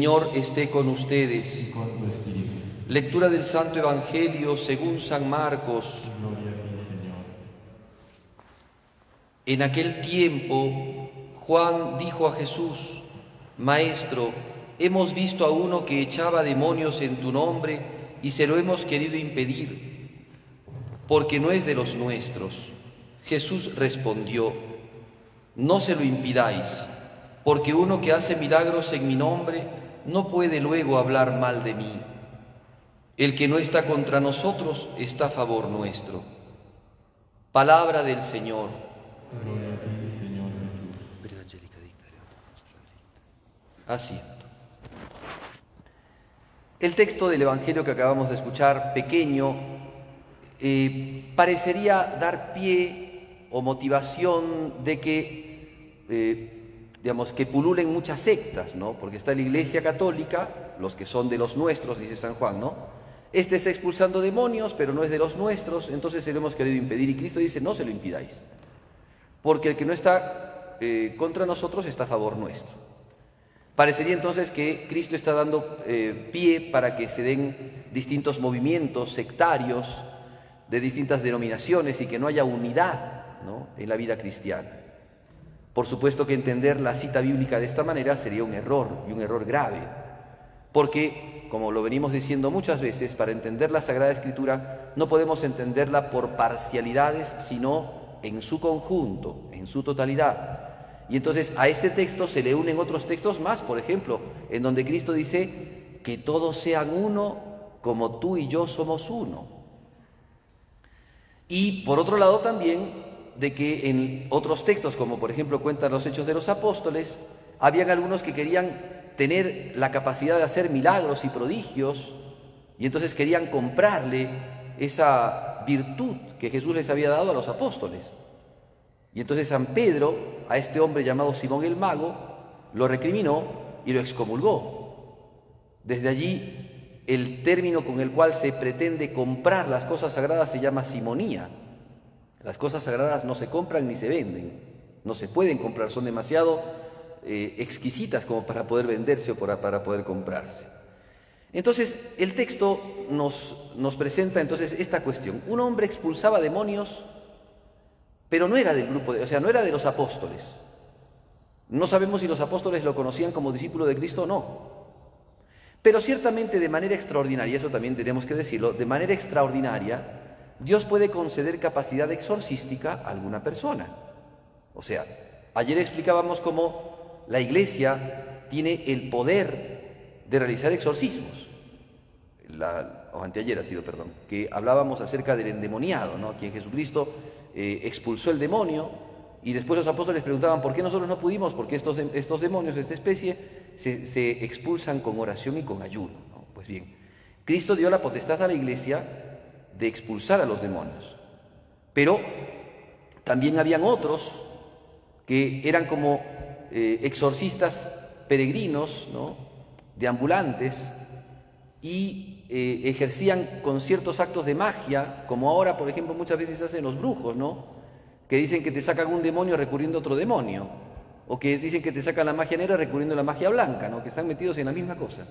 Señor esté con ustedes. y con tu espíritu. Lectura del Santo Evangelio según San Marcos. Gloria a ti, Señor. En aquel tiempo, Juan dijo a Jesús, Maestro, hemos visto a uno que echaba demonios en tu nombre y se lo hemos querido impedir, porque no es de los nuestros. Jesús respondió, No se lo impidáis, porque uno que hace milagros en mi nombre no puede luego hablar mal de mí. El que no está contra nosotros está a favor nuestro. Palabra del Señor. Gloria a ti, Señor Jesús. Asiento. El texto del Evangelio que acabamos de escuchar, pequeño, eh, parecería dar pie o motivación de que, eh, digamos, que pululen muchas sectas, ¿no? Porque está la Iglesia Católica, los que son de los nuestros, dice San Juan, ¿no? Este está expulsando demonios, pero no es de los nuestros, entonces se lo hemos querido impedir. Y Cristo dice, no se lo impidáis, porque el que no está eh, contra nosotros está a favor nuestro. Parecería entonces que Cristo está dando eh, pie para que se den distintos movimientos sectarios de distintas denominaciones y que no haya unidad ¿no? en la vida cristiana. Por supuesto que entender la cita bíblica de esta manera sería un error y un error grave, porque, como lo venimos diciendo muchas veces, para entender la Sagrada Escritura no podemos entenderla por parcialidades, sino en su conjunto, en su totalidad. Y entonces a este texto se le unen otros textos más, por ejemplo, en donde Cristo dice que todos sean uno como tú y yo somos uno. Y por otro lado también de que en otros textos, como por ejemplo cuentan los Hechos de los Apóstoles, habían algunos que querían tener la capacidad de hacer milagros y prodigios y entonces querían comprarle esa virtud que Jesús les había dado a los apóstoles. Y entonces San Pedro, a este hombre llamado Simón el Mago, lo recriminó y lo excomulgó. Desde allí, el término con el cual se pretende comprar las cosas sagradas se llama simonía. Las cosas sagradas no se compran ni se venden, no se pueden comprar, son demasiado eh, exquisitas como para poder venderse o para, para poder comprarse. Entonces, el texto nos, nos presenta entonces esta cuestión. Un hombre expulsaba demonios pero no era del grupo, de, o sea, no era de los apóstoles. No sabemos si los apóstoles lo conocían como discípulo de Cristo o no. Pero ciertamente de manera extraordinaria, eso también tenemos que decirlo, de manera extraordinaria, Dios puede conceder capacidad exorcística a alguna persona. O sea, ayer explicábamos cómo la iglesia tiene el poder de realizar exorcismos. La, o anteayer ha sido, perdón, que hablábamos acerca del endemoniado, ¿no? Quien Jesucristo eh, expulsó el demonio y después los apóstoles preguntaban, ¿por qué nosotros no pudimos? Porque estos, estos demonios de esta especie se, expulsan con oración y con ayuno. ¿no? Pues bien, Cristo dio la potestad a la iglesia de expulsar a los demonios, pero también habían otros que eran como eh, exorcistas peregrinos, ¿no? deambulantes, y eh, ejercían con ciertos actos de magia, como ahora, por ejemplo, muchas veces hacen los brujos, ¿no? Que dicen que te sacan un demonio recurriendo a otro demonio, o que dicen que te sacan la magia negra recurriendo a la magia blanca, ¿no? Que están metidos en la misma cosa.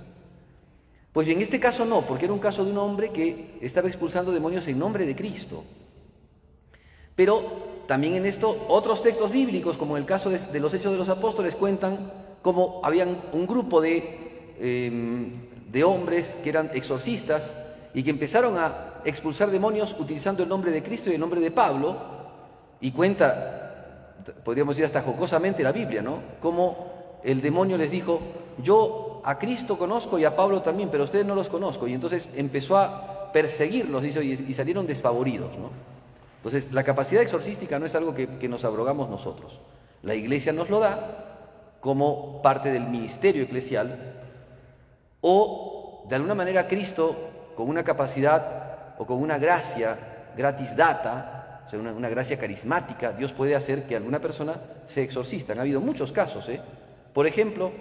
Pues bien, en este caso no, porque era un caso de un hombre que estaba expulsando demonios en nombre de Cristo. Pero también en esto otros textos bíblicos, como el caso de, los Hechos de los Apóstoles, cuentan cómo habían un grupo de eh, de hombres que eran exorcistas y que empezaron a expulsar demonios utilizando el nombre de Cristo y el nombre de Pablo, y cuenta, podríamos decir hasta jocosamente la Biblia, ¿no? Como el demonio les dijo, yo a Cristo conozco y a Pablo también, pero a ustedes no los conozco, y entonces empezó a perseguirlos, dice, y salieron despavoridos, ¿no? Entonces, la capacidad exorcística no es algo que, nos abrogamos nosotros. La iglesia nos lo da como parte del ministerio eclesial o de alguna manera Cristo, con una capacidad o con una gracia gratis data, o sea, una, una, gracia carismática, Dios puede hacer que alguna persona se exorcista. Han habido muchos casos. ¿eh? Por ejemplo,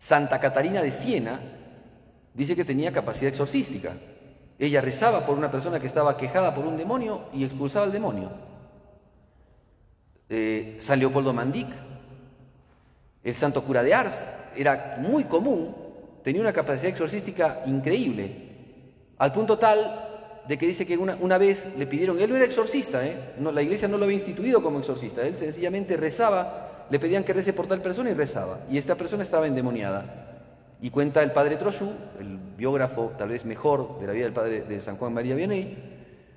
Santa Catarina de Siena dice que tenía capacidad exorcística. Ella rezaba por una persona que estaba quejada por un demonio y expulsaba al demonio. Eh, San Leopoldo Mandic, el santo cura de Ars, era muy común, tenía una capacidad exorcística increíble, al punto tal de que dice que una, una vez le pidieron, él era exorcista, ¿eh? no, la iglesia no lo había instituido como exorcista, él sencillamente rezaba, le pedían que rece por tal persona y rezaba, y esta persona estaba endemoniada. Y cuenta el padre Trochu, el biógrafo tal vez mejor de la vida del padre de San Juan María Vianney,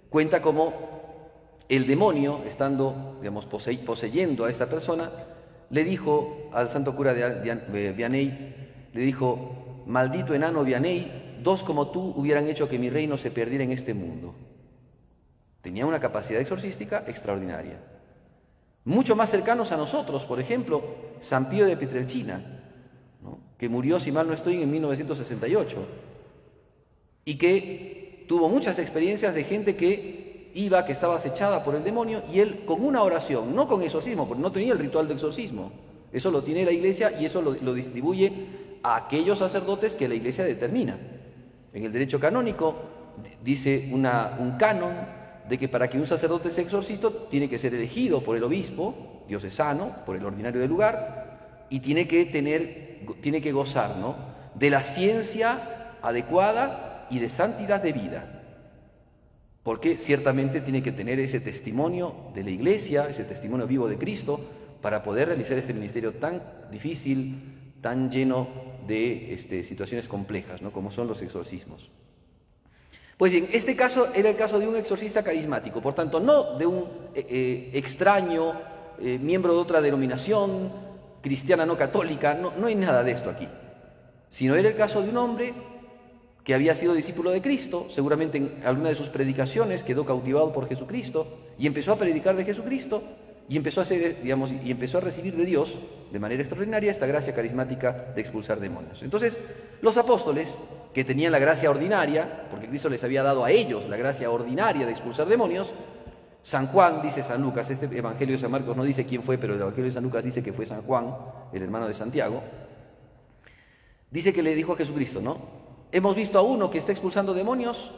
cuenta cómo el demonio, estando, digamos, poseyendo a esta persona, le dijo al santo cura de Vianney, le dijo, maldito enano Vianney, dos como tú hubieran hecho que mi reino se perdiera en este mundo. Tenía una capacidad exorcística extraordinaria. Mucho más cercanos a nosotros, por ejemplo, San Pío de Pietrelcina, que murió, si mal no estoy, en 1968, y que tuvo muchas experiencias de gente que iba, que estaba acechada por el demonio, y él con una oración, no con exorcismo, porque no tenía el ritual de exorcismo, eso lo tiene la iglesia y eso lo, distribuye a aquellos sacerdotes que la iglesia determina. En el derecho canónico dice un canon de que para que un sacerdote sea exorcista tiene que ser elegido por el obispo diocesano, por el ordinario del lugar, y tiene que tener, tiene que gozar ¿no? de la ciencia adecuada y de santidad de vida. Porque ciertamente tiene que tener ese testimonio de la iglesia, ese testimonio vivo de Cristo, para poder realizar este ministerio tan difícil, tan lleno de este, situaciones complejas, ¿no? como son los exorcismos. Pues bien, este caso era el caso de un exorcista carismático, por tanto, no de un eh, eh, extraño eh, miembro de otra denominación cristiana no católica, no, no hay nada de esto aquí, sino era el caso de un hombre que había sido discípulo de Cristo, seguramente en alguna de sus predicaciones quedó cautivado por Jesucristo y empezó a predicar de Jesucristo y empezó a hacer, digamos, y empezó a recibir de Dios de manera extraordinaria esta gracia carismática de expulsar demonios. Entonces, los apóstoles, que tenían la gracia ordinaria, porque Cristo les había dado a ellos la gracia ordinaria de expulsar demonios, San Juan, dice San Lucas, este Evangelio de San Marcos no dice quién fue, pero el Evangelio de San Lucas dice que fue San Juan, el hermano de Santiago, dice que le dijo a Jesucristo, ¿no? Hemos visto a uno que está expulsando demonios,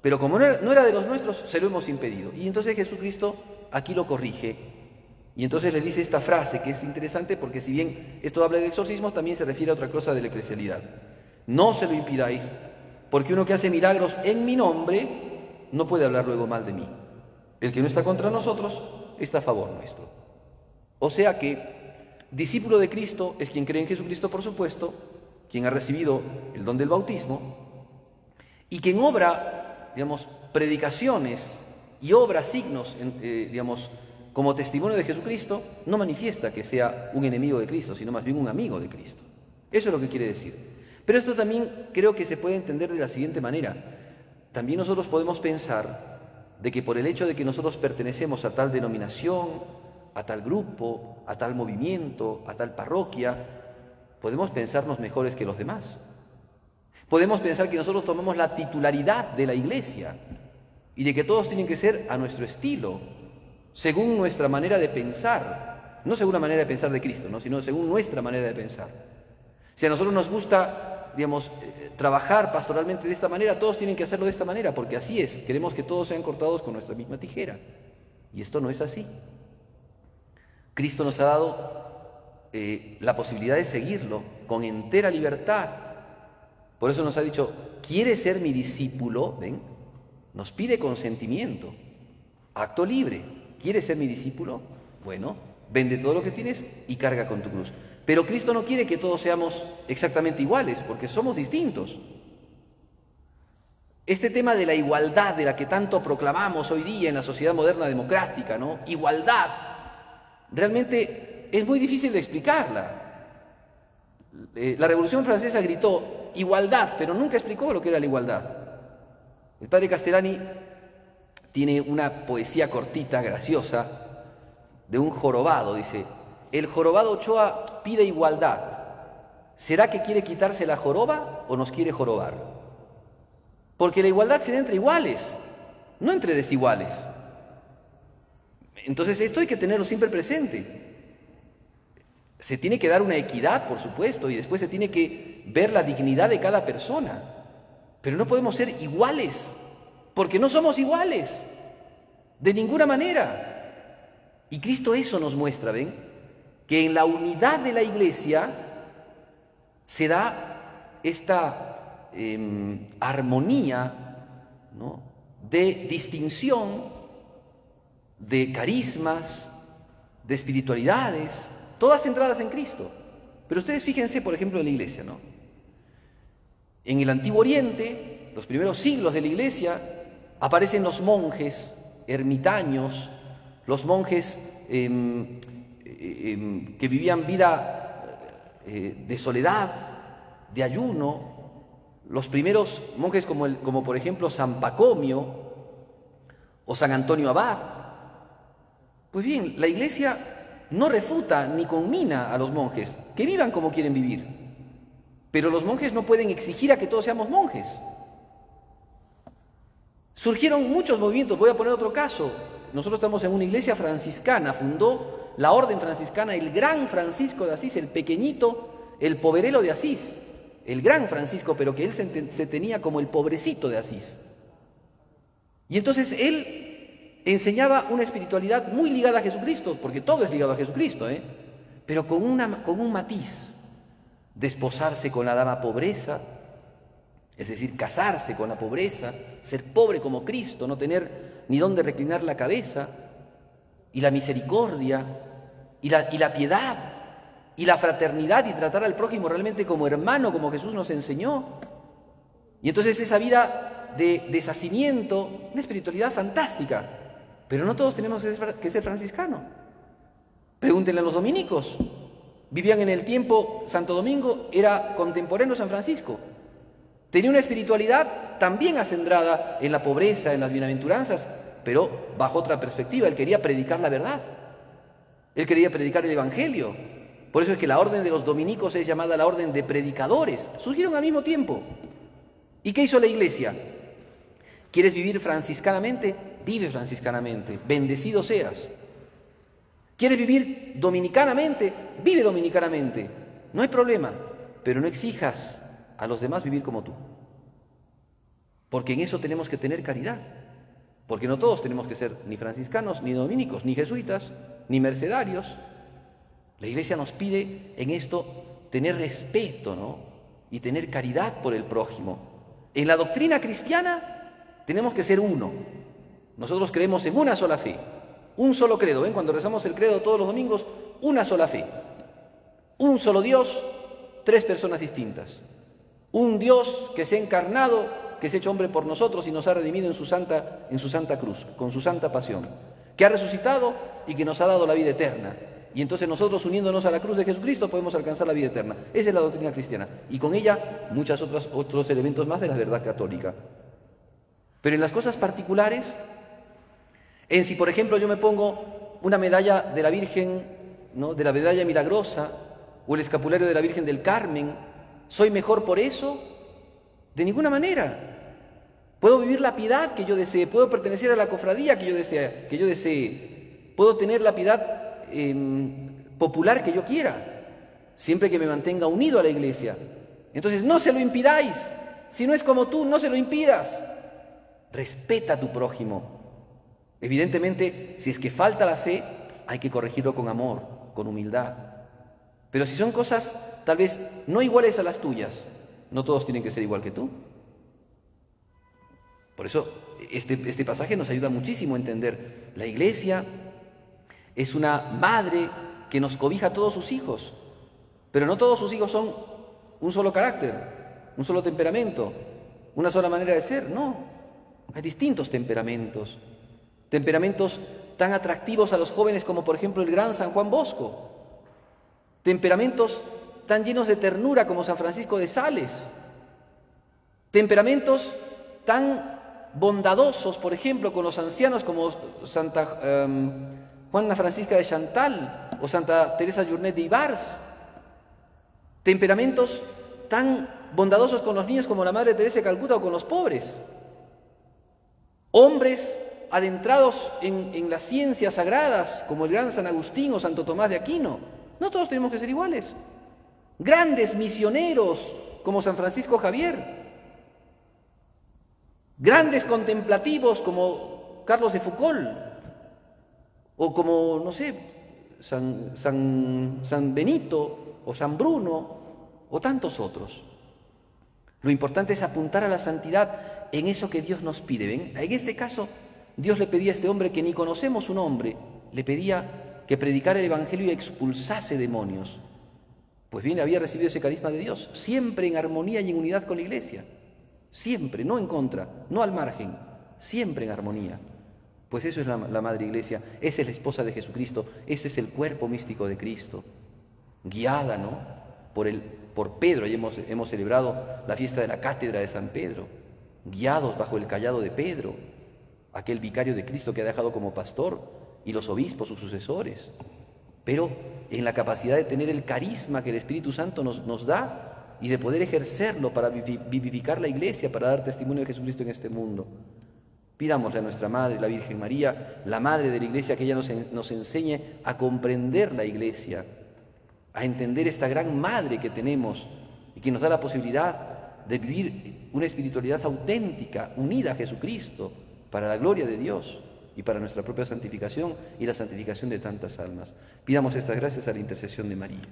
pero como no era de los nuestros, se lo hemos impedido. Y entonces Jesucristo aquí lo corrige. Y entonces le dice esta frase que es interesante porque si bien esto habla de exorcismo, también se refiere a otra cosa de la eclesialidad. No se lo impidáis, porque uno que hace milagros en mi nombre no puede hablar luego mal de mí. El que no está contra nosotros está a favor nuestro. O sea que discípulo de Cristo es quien cree en Jesucristo, por supuesto, quien ha recibido el don del bautismo y quien obra, digamos, predicaciones y obra signos, eh, digamos, como testimonio de Jesucristo, no manifiesta que sea un enemigo de Cristo, sino más bien un amigo de Cristo. Eso es lo que quiere decir. Pero esto también creo que se puede entender de la siguiente manera. También nosotros podemos pensar de que por el hecho de que nosotros pertenecemos a tal denominación, a tal grupo, a tal movimiento, a tal parroquia, podemos pensarnos mejores que los demás. Podemos pensar que nosotros tomamos la titularidad de la iglesia y de que todos tienen que ser a nuestro estilo, según nuestra manera de pensar, no según la manera de pensar de Cristo, ¿no? sino según nuestra manera de pensar. Si a nosotros nos gusta, digamos, eh, trabajar pastoralmente de esta manera, todos tienen que hacerlo de esta manera, porque así es, queremos que todos sean cortados con nuestra misma tijera. Y esto no es así. Cristo nos ha dado eh, la posibilidad de seguirlo con entera libertad. Por eso nos ha dicho, ¿quiere ser mi discípulo? Ven, nos pide consentimiento, acto libre. ¿Quieres ser mi discípulo? Bueno, vende todo lo que tienes y carga con tu cruz. Pero Cristo no quiere que todos seamos exactamente iguales, porque somos distintos. Este tema de la igualdad de la que tanto proclamamos hoy día en la sociedad moderna democrática, ¿no? Igualdad, realmente es muy difícil de explicarla. Eh, la Revolución Francesa gritó igualdad, pero nunca explicó lo que era la igualdad. El padre Castellani tiene una poesía cortita, graciosa, de un jorobado. Dice, el jorobado Ochoa pide igualdad. ¿Será que quiere quitarse la joroba o nos quiere jorobar? Porque la igualdad se da entre iguales, no entre desiguales. Entonces esto hay que tenerlo siempre presente. Se tiene que dar una equidad, por supuesto, y después se tiene que ver la dignidad de cada persona. Pero no podemos ser iguales, porque no somos iguales, de ninguna manera. Y Cristo eso nos muestra, ¿ven? Que en la unidad de la iglesia se da esta em, armonía de distinción de carismas, de espiritualidades, todas centradas en Cristo. Pero ustedes fíjense, por ejemplo, en la iglesia, ¿no? En el Antiguo Oriente, los primeros siglos de la iglesia, aparecen los monjes ermitaños, los monjes em, em, que vivían vida eh, de soledad, de ayuno, los primeros monjes como, como por ejemplo San Pacomio o San Antonio Abad. Pues bien, la iglesia no refuta ni conmina a los monjes que vivan como quieren vivir, pero los monjes no pueden exigir a que todos seamos monjes. Surgieron muchos movimientos, voy a poner otro caso. Nosotros estamos en una iglesia franciscana, fundó la orden franciscana el gran Francisco de Asís, el pequeñito, el poverelo de Asís, el gran Francisco, pero que él se, tenía como el pobrecito de Asís. Y entonces él enseñaba una espiritualidad muy ligada a Jesucristo, porque todo es ligado a Jesucristo, ¿eh? pero con, una, con un matiz, desposarse con la dama pobreza, es decir, casarse con la pobreza, ser pobre como Cristo, no tener ni dónde reclinar la cabeza, y la misericordia, y la, y la piedad, y la fraternidad, y tratar al prójimo realmente como hermano, como Jesús nos enseñó. Y entonces esa vida de deshacimiento, una espiritualidad fantástica, pero no todos tenemos que ser franciscanos. Pregúntenle a los dominicos. Vivían en el tiempo, Santo Domingo era contemporáneo San Francisco. Tenía una espiritualidad también acendrada en la pobreza, en las bienaventuranzas, pero bajo otra perspectiva. Él quería predicar la verdad. Él quería predicar el Evangelio. Por eso es que la orden de los dominicos es llamada la orden de predicadores. Surgieron al mismo tiempo. ¿Y qué hizo la iglesia? ¿Quieres vivir franciscanamente? Vive franciscanamente. Bendecido seas. ¿Quieres vivir dominicanamente? Vive dominicanamente. No hay problema. Pero no exijas a los demás vivir como tú. Porque en eso tenemos que tener caridad. Porque no todos tenemos que ser ni franciscanos, ni dominicos, ni jesuitas, ni mercedarios. La iglesia nos pide en esto tener respeto, ¿no? Y tener caridad por el prójimo. En la doctrina cristiana tenemos que ser uno. Nosotros creemos en una sola fe, un solo credo. ¿Ven? Cuando rezamos el credo todos los domingos, una sola fe. Un solo Dios, tres personas distintas. Un Dios que se ha encarnado, que se ha hecho hombre por nosotros y nos ha redimido en su santa, en su santa cruz, con su santa pasión, que ha resucitado y que nos ha dado la vida eterna. Y entonces nosotros uniéndonos a la cruz de Jesucristo podemos alcanzar la vida eterna. Esa es la doctrina cristiana. Y con ella muchos otros, otros elementos más de la verdad católica. Pero en las cosas particulares, en si por ejemplo yo me pongo una medalla de la Virgen, ¿no? de la medalla milagrosa, o el escapulario de la Virgen del Carmen, ¿Soy mejor por eso? De ninguna manera. Puedo vivir la piedad que yo desee, puedo pertenecer a la cofradía que yo desee, que yo desee. puedo tener la piedad em, popular que yo quiera, siempre que me mantenga unido a la iglesia. Entonces no se lo impidáis. Si no es como tú, no se lo impidas. Respeta a tu prójimo. Evidentemente, si es que falta la fe, hay que corregirlo con amor, con humildad. Pero si son cosas tal vez no iguales a las tuyas, no todos tienen que ser igual que tú. Por eso este, este pasaje nos ayuda muchísimo a entender. La iglesia es una madre que nos cobija a todos sus hijos, pero no todos sus hijos son un solo carácter, un solo temperamento, una sola manera de ser, no. Hay distintos temperamentos, temperamentos tan atractivos a los jóvenes como por ejemplo el gran San Juan Bosco, temperamentos tan llenos de ternura como San Francisco de Sales, temperamentos tan bondadosos, por ejemplo, con los ancianos como Santa em, Juana Francisca de Chantal o Santa Teresa Journet de Ibars, temperamentos tan bondadosos con los niños como la Madre Teresa de Calcuta o con los pobres, hombres adentrados en, en las ciencias sagradas como el gran San Agustín o Santo Tomás de Aquino. No todos tenemos que ser iguales grandes misioneros como San Francisco Javier, grandes contemplativos como Carlos de Foucault, o como, no sé, San, San, Benito, o San Bruno, o tantos otros. Lo importante es apuntar a la santidad en eso que Dios nos pide. ¿Ven? En este caso, Dios le pedía a este hombre que ni conocemos un hombre, le pedía que predicara el Evangelio y expulsase demonios. Pues bien, había recibido ese carisma de Dios, siempre en armonía y en unidad con la iglesia. Siempre, no en contra, no al margen, siempre en armonía. Pues eso es la, Madre Iglesia, esa es la esposa de Jesucristo, ese es el cuerpo místico de Cristo, guiada, ¿no? Por, el, por Pedro, hemos, hemos celebrado la fiesta de la cátedra de San Pedro, guiados bajo el callado de Pedro, aquel vicario de Cristo que ha dejado como pastor, y los obispos, sus sucesores, pero en la capacidad de tener el carisma que el Espíritu Santo nos, nos da y de poder ejercerlo para vivificar la iglesia, para dar testimonio de Jesucristo en este mundo. Pidámosle a nuestra Madre, la Virgen María, la Madre de la Iglesia, que ella nos, nos enseñe a comprender la Iglesia, a entender esta gran Madre que tenemos y que nos da la posibilidad de vivir una espiritualidad auténtica, unida a Jesucristo, para la gloria de Dios y para nuestra propia santificación y la santificación de tantas almas. Pidamos estas gracias a la intercesión de María.